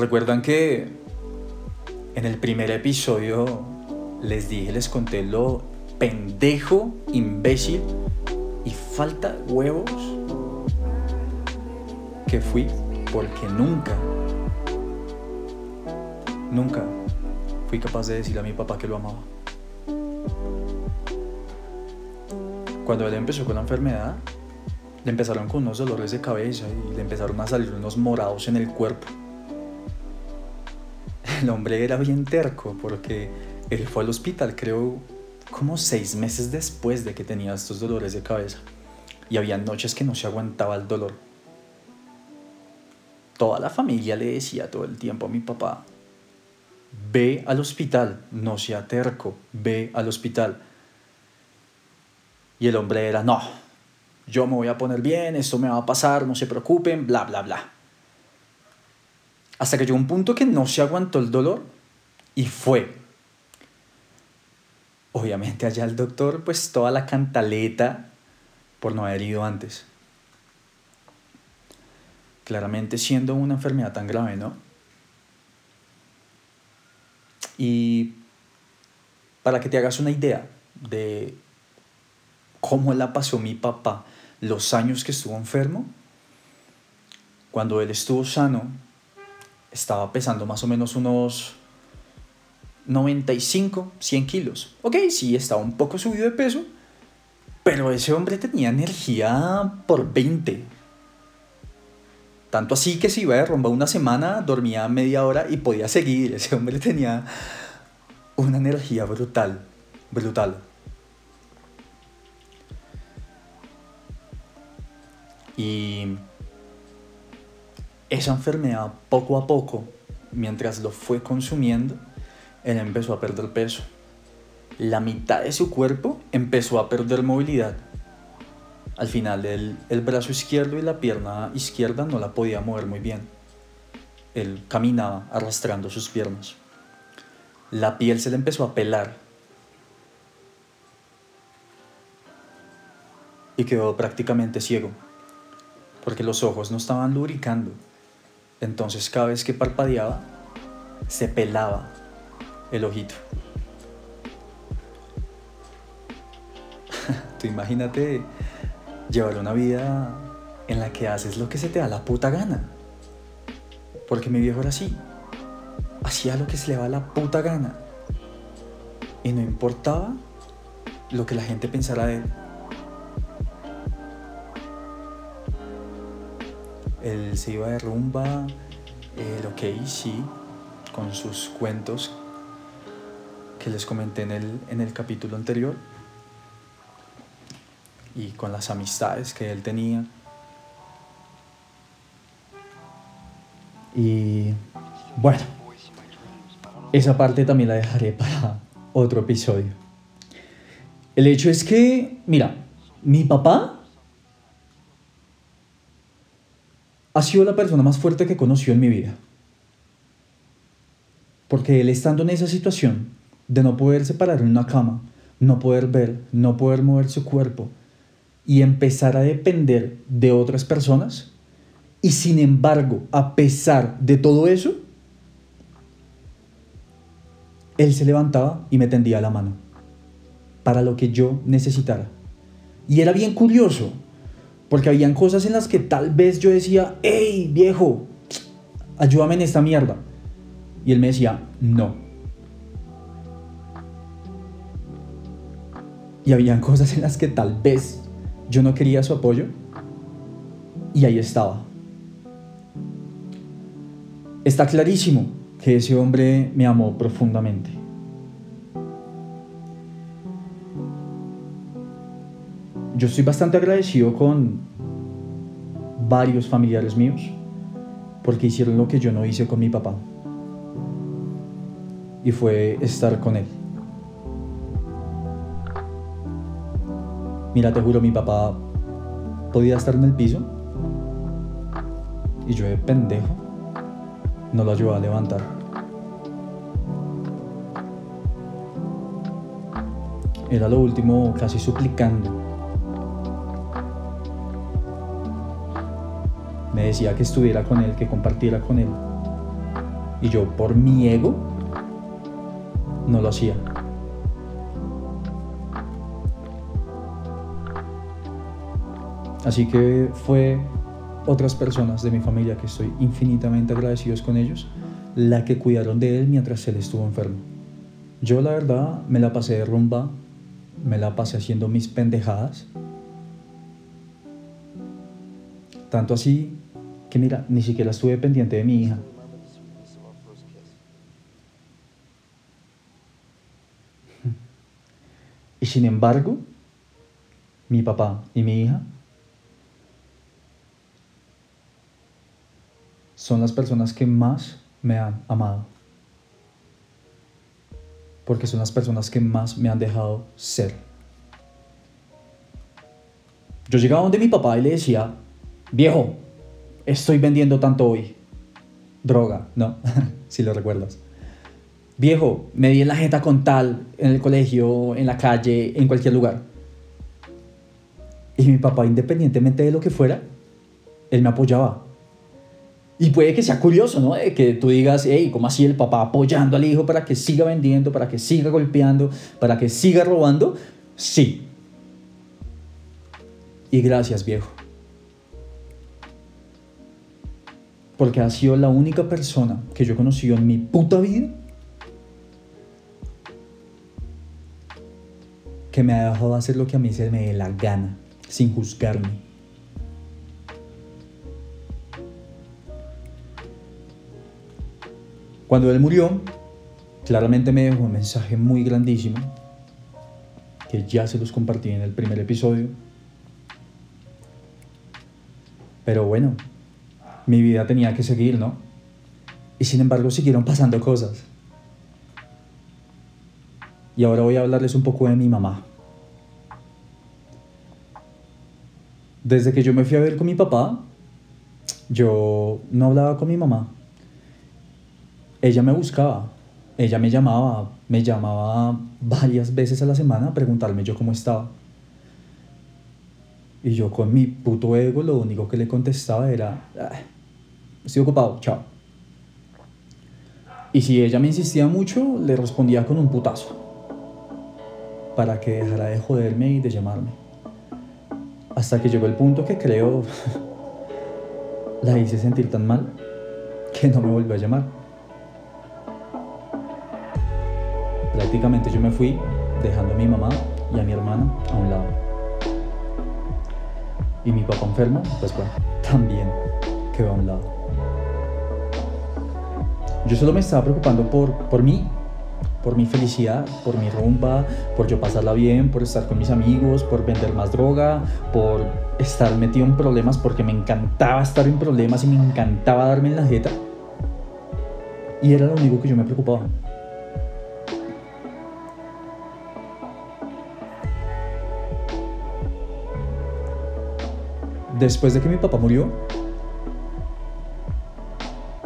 Recuerdan que en el primer episodio les dije, les conté lo pendejo, imbécil y falta huevos que fui porque nunca, nunca fui capaz de decirle a mi papá que lo amaba. Cuando él empezó con la enfermedad, le empezaron con unos dolores de cabeza y le empezaron a salir unos morados en el cuerpo. El hombre era bien terco porque él fue al hospital, creo, como seis meses después de que tenía estos dolores de cabeza. Y había noches que no se aguantaba el dolor. Toda la familia le decía todo el tiempo a mi papá, ve al hospital, no sea terco, ve al hospital. Y el hombre era, no, yo me voy a poner bien, esto me va a pasar, no se preocupen, bla, bla, bla. Hasta que llegó un punto que no se aguantó el dolor y fue. Obviamente allá el doctor, pues toda la cantaleta por no haber ido antes. Claramente siendo una enfermedad tan grave, ¿no? Y para que te hagas una idea de cómo la pasó mi papá los años que estuvo enfermo, cuando él estuvo sano, estaba pesando más o menos unos 95, 100 kilos. Ok, sí, estaba un poco subido de peso, pero ese hombre tenía energía por 20. Tanto así que si iba de rumba una semana, dormía media hora y podía seguir. Ese hombre tenía una energía brutal, brutal. Y esa enfermedad poco a poco, mientras lo fue consumiendo, él empezó a perder peso. La mitad de su cuerpo empezó a perder movilidad. Al final el, brazo izquierdo y la pierna izquierda no la podía mover muy bien. Él caminaba arrastrando sus piernas. La piel se le empezó a pelar. Y quedó prácticamente ciego porque los ojos no estaban lubricando. Entonces cada vez que parpadeaba, se pelaba el ojito. Tú imagínate llevar una vida en la que haces lo que se te da la puta gana. Porque mi viejo era así. Hacía lo que se le da la puta gana. Y no importaba lo que la gente pensara de él. Él se iba de rumba, el ok, sí, con sus cuentos que les comenté en el, en el capítulo anterior y con las amistades que él tenía. Y bueno, esa parte también la dejaré para otro episodio. El hecho es que, mira, mi papá ha sido la persona más fuerte que conoció en mi vida. Porque él estando en esa situación de no poder separar en una cama, no poder ver, no poder mover su cuerpo y empezar a depender de otras personas, y sin embargo, a pesar de todo eso, él se levantaba y me tendía la mano para lo que yo necesitara. Y era bien curioso, porque habían cosas en las que tal vez yo decía, hey viejo, ayúdame en esta mierda. Y él me decía, no. Y habían cosas en las que tal vez yo no quería su apoyo. Y ahí estaba. Está clarísimo que ese hombre me amó profundamente. Yo estoy bastante agradecido con varios familiares míos porque hicieron lo que yo no hice con mi papá. Y fue estar con él. Mira, te juro, mi papá podía estar en el piso y yo de pendejo no lo ayudaba a levantar. Era lo último casi suplicando me decía que estuviera con él, que compartiera con él. Y yo por mi ego no lo hacía. Así que fue otras personas de mi familia que estoy infinitamente agradecidos con ellos, la que cuidaron de él mientras él estuvo enfermo. Yo la verdad me la pasé de rumba, me la pasé haciendo mis pendejadas. Tanto así que mira, ni siquiera estuve pendiente de mi hija. Y sin embargo, mi papá y mi hija son las personas que más me han amado. Porque son las personas que más me han dejado ser. Yo llegaba donde mi papá y le decía, viejo, estoy vendiendo tanto hoy. Droga, ¿no? si lo recuerdas. Viejo, me di en la jeta con tal, en el colegio, en la calle, en cualquier lugar. Y mi papá, independientemente de lo que fuera, él me apoyaba. Y puede que sea curioso, ¿no? que tú digas, hey, ¿cómo así el papá apoyando al hijo para que siga vendiendo, para que siga golpeando, para que siga robando? Sí. Y gracias, viejo. Porque ha sido la única persona que yo he conocido en mi puta vida que me ha dejado hacer lo que a mí se me dé la gana, sin juzgarme. Cuando él murió, claramente me dejó un mensaje muy grandísimo, que ya se los compartí en el primer episodio. Pero bueno, mi vida tenía que seguir, ¿no? Y sin embargo siguieron pasando cosas. Y ahora voy a hablarles un poco de mi mamá. Desde que yo me fui a ver con mi papá, yo no hablaba con mi mamá ella me buscaba, ella me llamaba, me llamaba varias veces a la semana a preguntarme yo cómo estaba. Y yo con mi puto ego lo único que le contestaba era, ah, estoy ocupado, chao. Y si ella me insistía mucho, le respondía con un putazo. Para que dejara de joderme y de llamarme. Hasta que llegó el punto que creo la hice sentir tan mal que no me volvió a llamar. Prácticamente yo me fui dejando a mi mamá y a mi hermana a un lado. Y mi papá enfermo, pues bueno, también quedó a un lado. Yo solo me estaba preocupando por, por mí, por mi felicidad, por mi rumba, por yo pasarla bien, por estar con mis amigos, por vender más droga, por estar metido en problemas, porque me encantaba estar en problemas y me encantaba darme en la jeta. Y era lo único que yo me preocupaba. Después de que mi papá murió,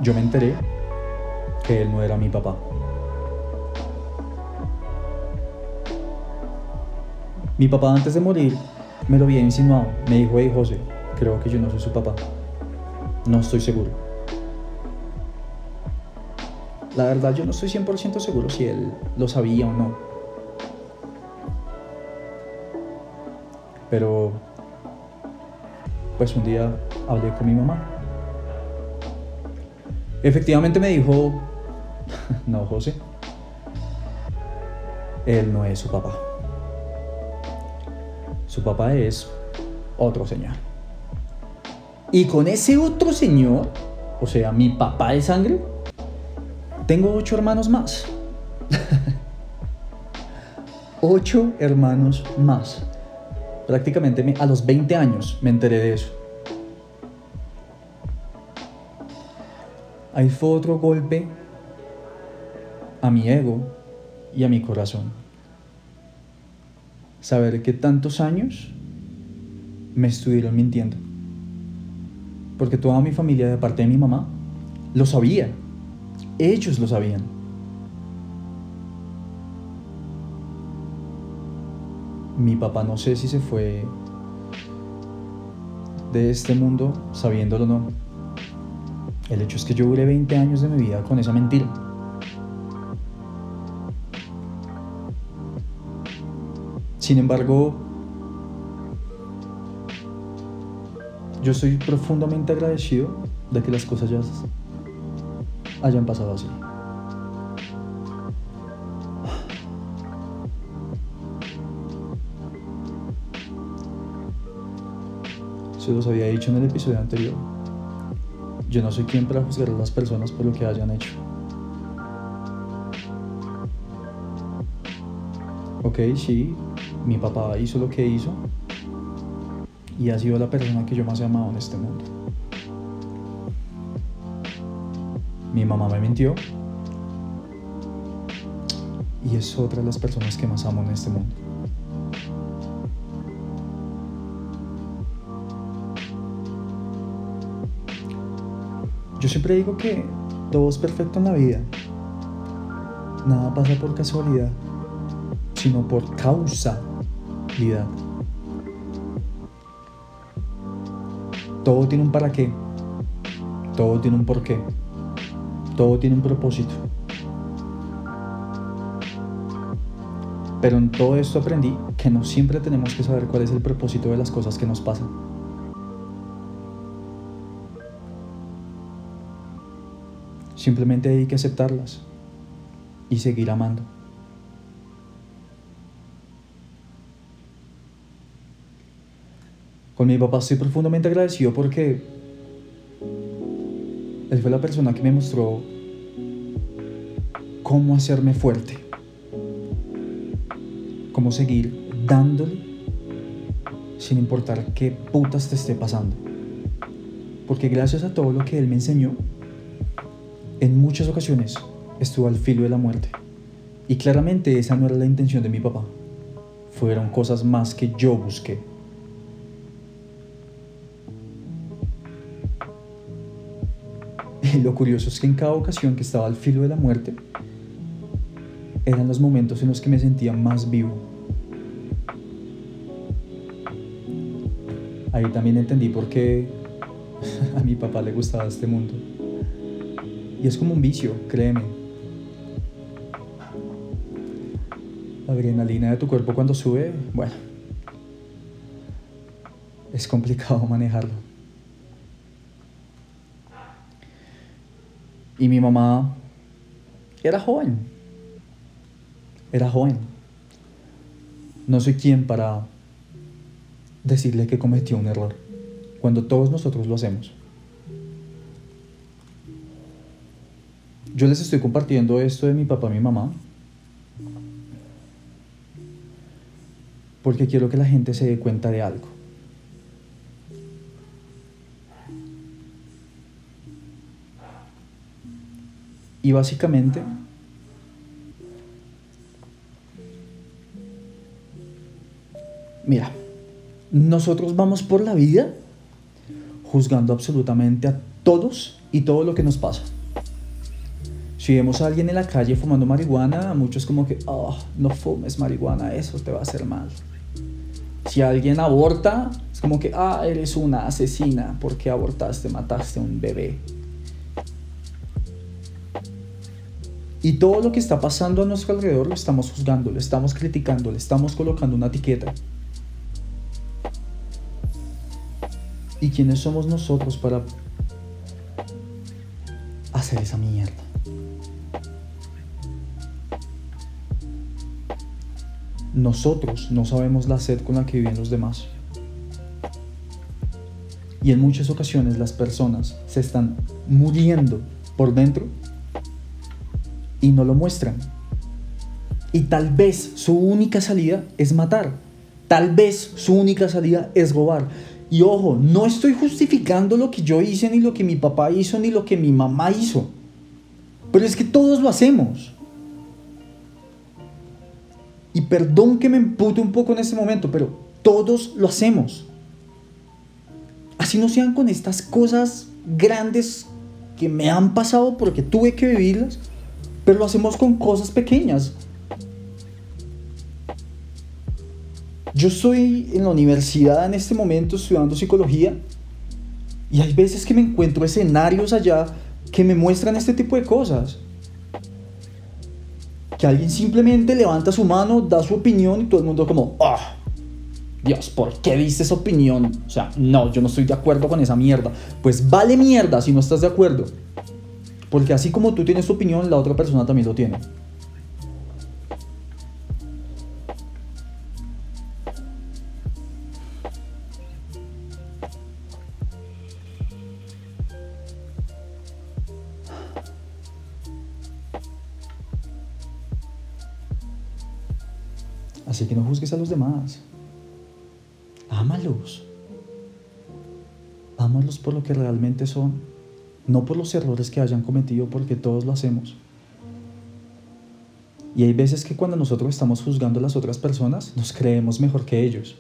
yo me enteré que él no era mi papá. Mi papá antes de morir me lo había insinuado. Me dijo, hey José, creo que yo no soy su papá. No estoy seguro. La verdad yo no estoy 100% seguro si él lo sabía o no. Pero pues un día hablé con mi mamá. Efectivamente me dijo, no, José, él no es su papá. Su papá es otro señor. Y con ese otro señor, o sea, mi papá de sangre, tengo ocho hermanos más. ocho hermanos más prácticamente a los 20 años me enteré de eso. Ahí fue otro golpe a mi ego y a mi corazón. Saber que tantos años me estuvieron mintiendo. Porque toda mi familia, de parte de mi mamá, lo sabía. Ellos lo sabían. Mi papá no sé si se fue de este mundo sabiéndolo o no. El hecho es que yo duré 20 años de mi vida con esa mentira. Sin embargo, yo estoy profundamente agradecido de que las cosas ya hayan pasado así. Se los había dicho en el episodio anterior. Yo no soy quien para juzgar a las personas por lo que hayan hecho. Ok, sí, mi papá hizo lo que hizo y ha sido la persona que yo más he amado en este mundo. Mi mamá me mintió y es otra de las personas que más amo en este mundo. Yo siempre digo que todo es perfecto en la vida. Nada pasa por casualidad, sino por causalidad. Todo tiene un para qué. Todo tiene un porqué. Todo tiene un propósito. Pero en todo esto aprendí que no siempre tenemos que saber cuál es el propósito de las cosas que nos pasan. Simplemente hay que aceptarlas y seguir amando. Con mi papá estoy profundamente agradecido porque él fue la persona que me mostró cómo hacerme fuerte, cómo seguir dándole sin importar qué putas te esté pasando. Porque gracias a todo lo que él me enseñó, en muchas ocasiones estuvo al filo de la muerte. Y claramente esa no era la intención de mi papá. Fueron cosas más que yo busqué. Y lo curioso es que en cada ocasión que estaba al filo de la muerte, eran los momentos en los que me sentía más vivo. Ahí también entendí por qué a mi papá le gustaba este mundo. Y es como un vicio, créeme. La adrenalina de tu cuerpo cuando sube, bueno, es complicado manejarlo. Y mi mamá era joven. Era joven. No soy quien para decirle que cometió un error, cuando todos nosotros lo hacemos. Yo les estoy compartiendo esto de mi papá mi mamá porque quiero que la gente se dé cuenta de algo. Y básicamente, mira, nosotros vamos por la vida juzgando absolutamente a todos y todo lo que nos pasa. Si vemos a alguien en la calle fumando marihuana, muchos como que, oh, no fumes marihuana, eso te va a hacer mal. Si alguien aborta, es como que, ah, eres una asesina porque abortaste, mataste a un bebé. Y todo lo que está pasando a nuestro alrededor lo estamos juzgando, lo estamos criticando, le estamos colocando una etiqueta. ¿Y quiénes somos nosotros para hacer esa mierda? Nosotros no sabemos la sed con la que viven los demás. Y en muchas ocasiones las personas se están muriendo por dentro y no lo muestran. Y tal vez su única salida es matar. Tal vez su única salida es robar. Y ojo, no estoy justificando lo que yo hice, ni lo que mi papá hizo, ni lo que mi mamá hizo. Pero es que todos lo hacemos. Y perdón que me empute un poco en este momento, pero todos lo hacemos. Así no sean con estas cosas grandes que me han pasado porque tuve que vivirlas, pero lo hacemos con cosas pequeñas. Yo estoy en la universidad en este momento estudiando psicología Y hay veces que me encuentro escenarios allá que me muestran este tipo de cosas. Que alguien simplemente levanta su mano, da su opinión y todo el mundo como, ah, Dios, ¿por qué diste esa opinión? O sea, no, yo no estoy de acuerdo con esa mierda. Pues vale mierda si no estás de acuerdo. Porque así como tú tienes tu opinión, la otra persona también lo tiene. Ámalos por lo que realmente son, no por los errores que hayan cometido, porque todos lo hacemos. Y hay veces que cuando nosotros estamos juzgando a las otras personas, nos creemos mejor que ellos.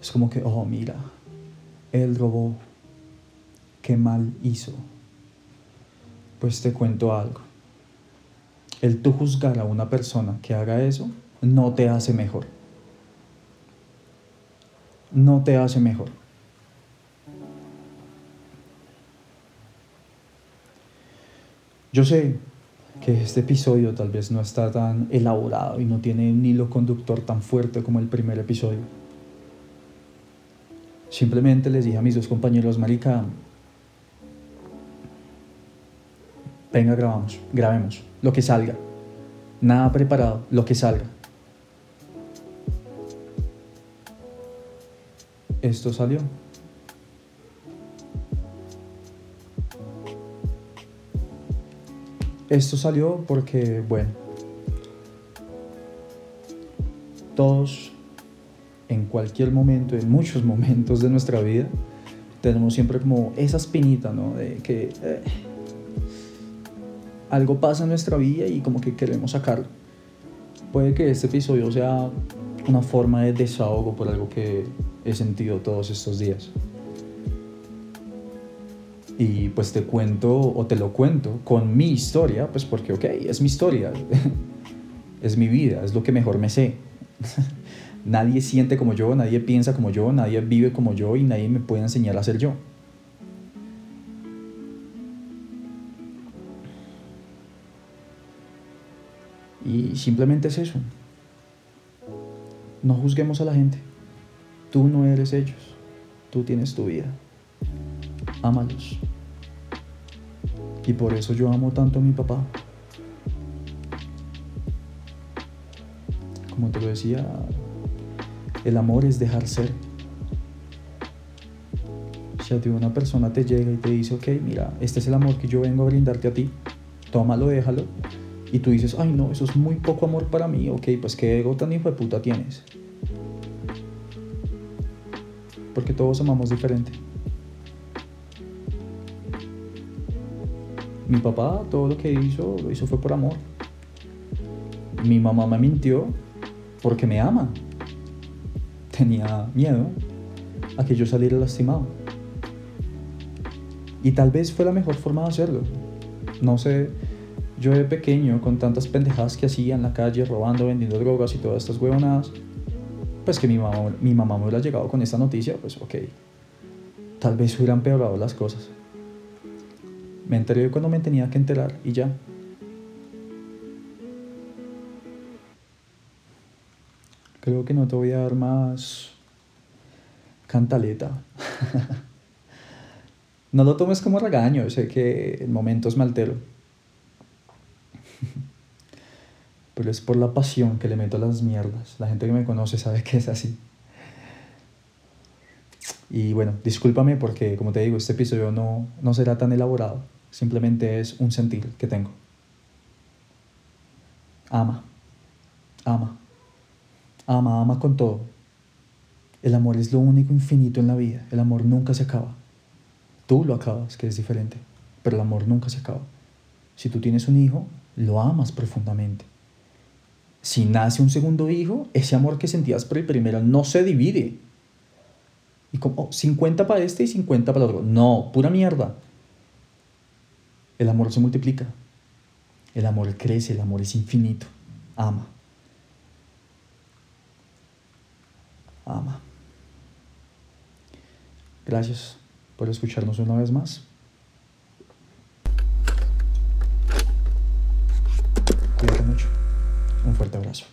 Es como que, oh, mira, él robó, qué mal hizo. Pues te cuento algo. El tú juzgar a una persona que haga eso no te hace mejor. No te hace mejor. Yo sé que este episodio tal vez no está tan elaborado y no tiene un hilo conductor tan fuerte como el primer episodio. Simplemente les dije a mis dos compañeros, marica, venga, grabamos, grabemos, lo que salga. Nada preparado, lo que salga. esto salió. Esto salió porque, bueno, todos en cualquier momento, en muchos momentos de nuestra vida, tenemos siempre como esa espinita, ¿no? De que eh, algo pasa en nuestra vida y como que queremos sacarlo. Puede que este episodio sea una forma de desahogo por algo que he sentido todos estos días. Y pues te cuento o te lo cuento con mi historia, pues porque, ok, es mi historia, es mi vida, es lo que mejor me sé. nadie siente como yo, nadie piensa como yo, nadie vive como yo y nadie me puede enseñar a ser yo. Y simplemente es eso. No juzguemos a la gente. Tú no eres ellos. Tú tienes tu vida. Ámalos. Y por eso yo amo tanto a mi papá. Como te lo decía, el amor es dejar ser. Si a ti una persona te llega y te dice, ok, mira, este es el amor que yo vengo a brindarte a ti, tómalo, déjalo. Y tú dices, ay no, eso es muy poco amor para mí, ok, pues qué ego tan hijo de puta tienes. porque todos amamos diferente. Mi papá todo lo que hizo, lo hizo fue por amor. Mi mamá me mintió porque me ama. Tenía miedo a que yo saliera lastimado. Y tal vez fue la mejor forma de hacerlo. No sé, yo de pequeño, con tantas pendejadas que hacía en la calle, robando, vendiendo drogas y todas estas huevonadas, pues que mi mamá, mi mamá me hubiera llegado con esta noticia, pues ok, tal vez hubieran peorado las cosas. Me enteré cuando me tenía que enterar y ya. Creo que no te voy a dar más cantaleta. no lo tomes como regaño, sé que el momento es maltero. pero es por la pasión que le meto a las mierdas. La gente que me conoce sabe que es así. Y bueno, discúlpame porque, como te digo, este episodio no, no será tan elaborado. Simplemente es un sentir que tengo. Ama. Ama. Ama, ama con todo. El amor es lo único infinito en la vida. El amor nunca se acaba. Tú lo acabas, que es diferente. Pero el amor nunca se acaba. Si tú tienes un hijo, lo amas profundamente si nace un segundo hijo, ese amor que sentías por el primero no se divide. Y como 50 para este y 50 para el otro. No, pura mierda. El amor se multiplica. El amor crece, el amor es infinito. Ama. Ama. Gracias por escucharnos una vez más. Cuídate mucho. Un fuerte abrazo.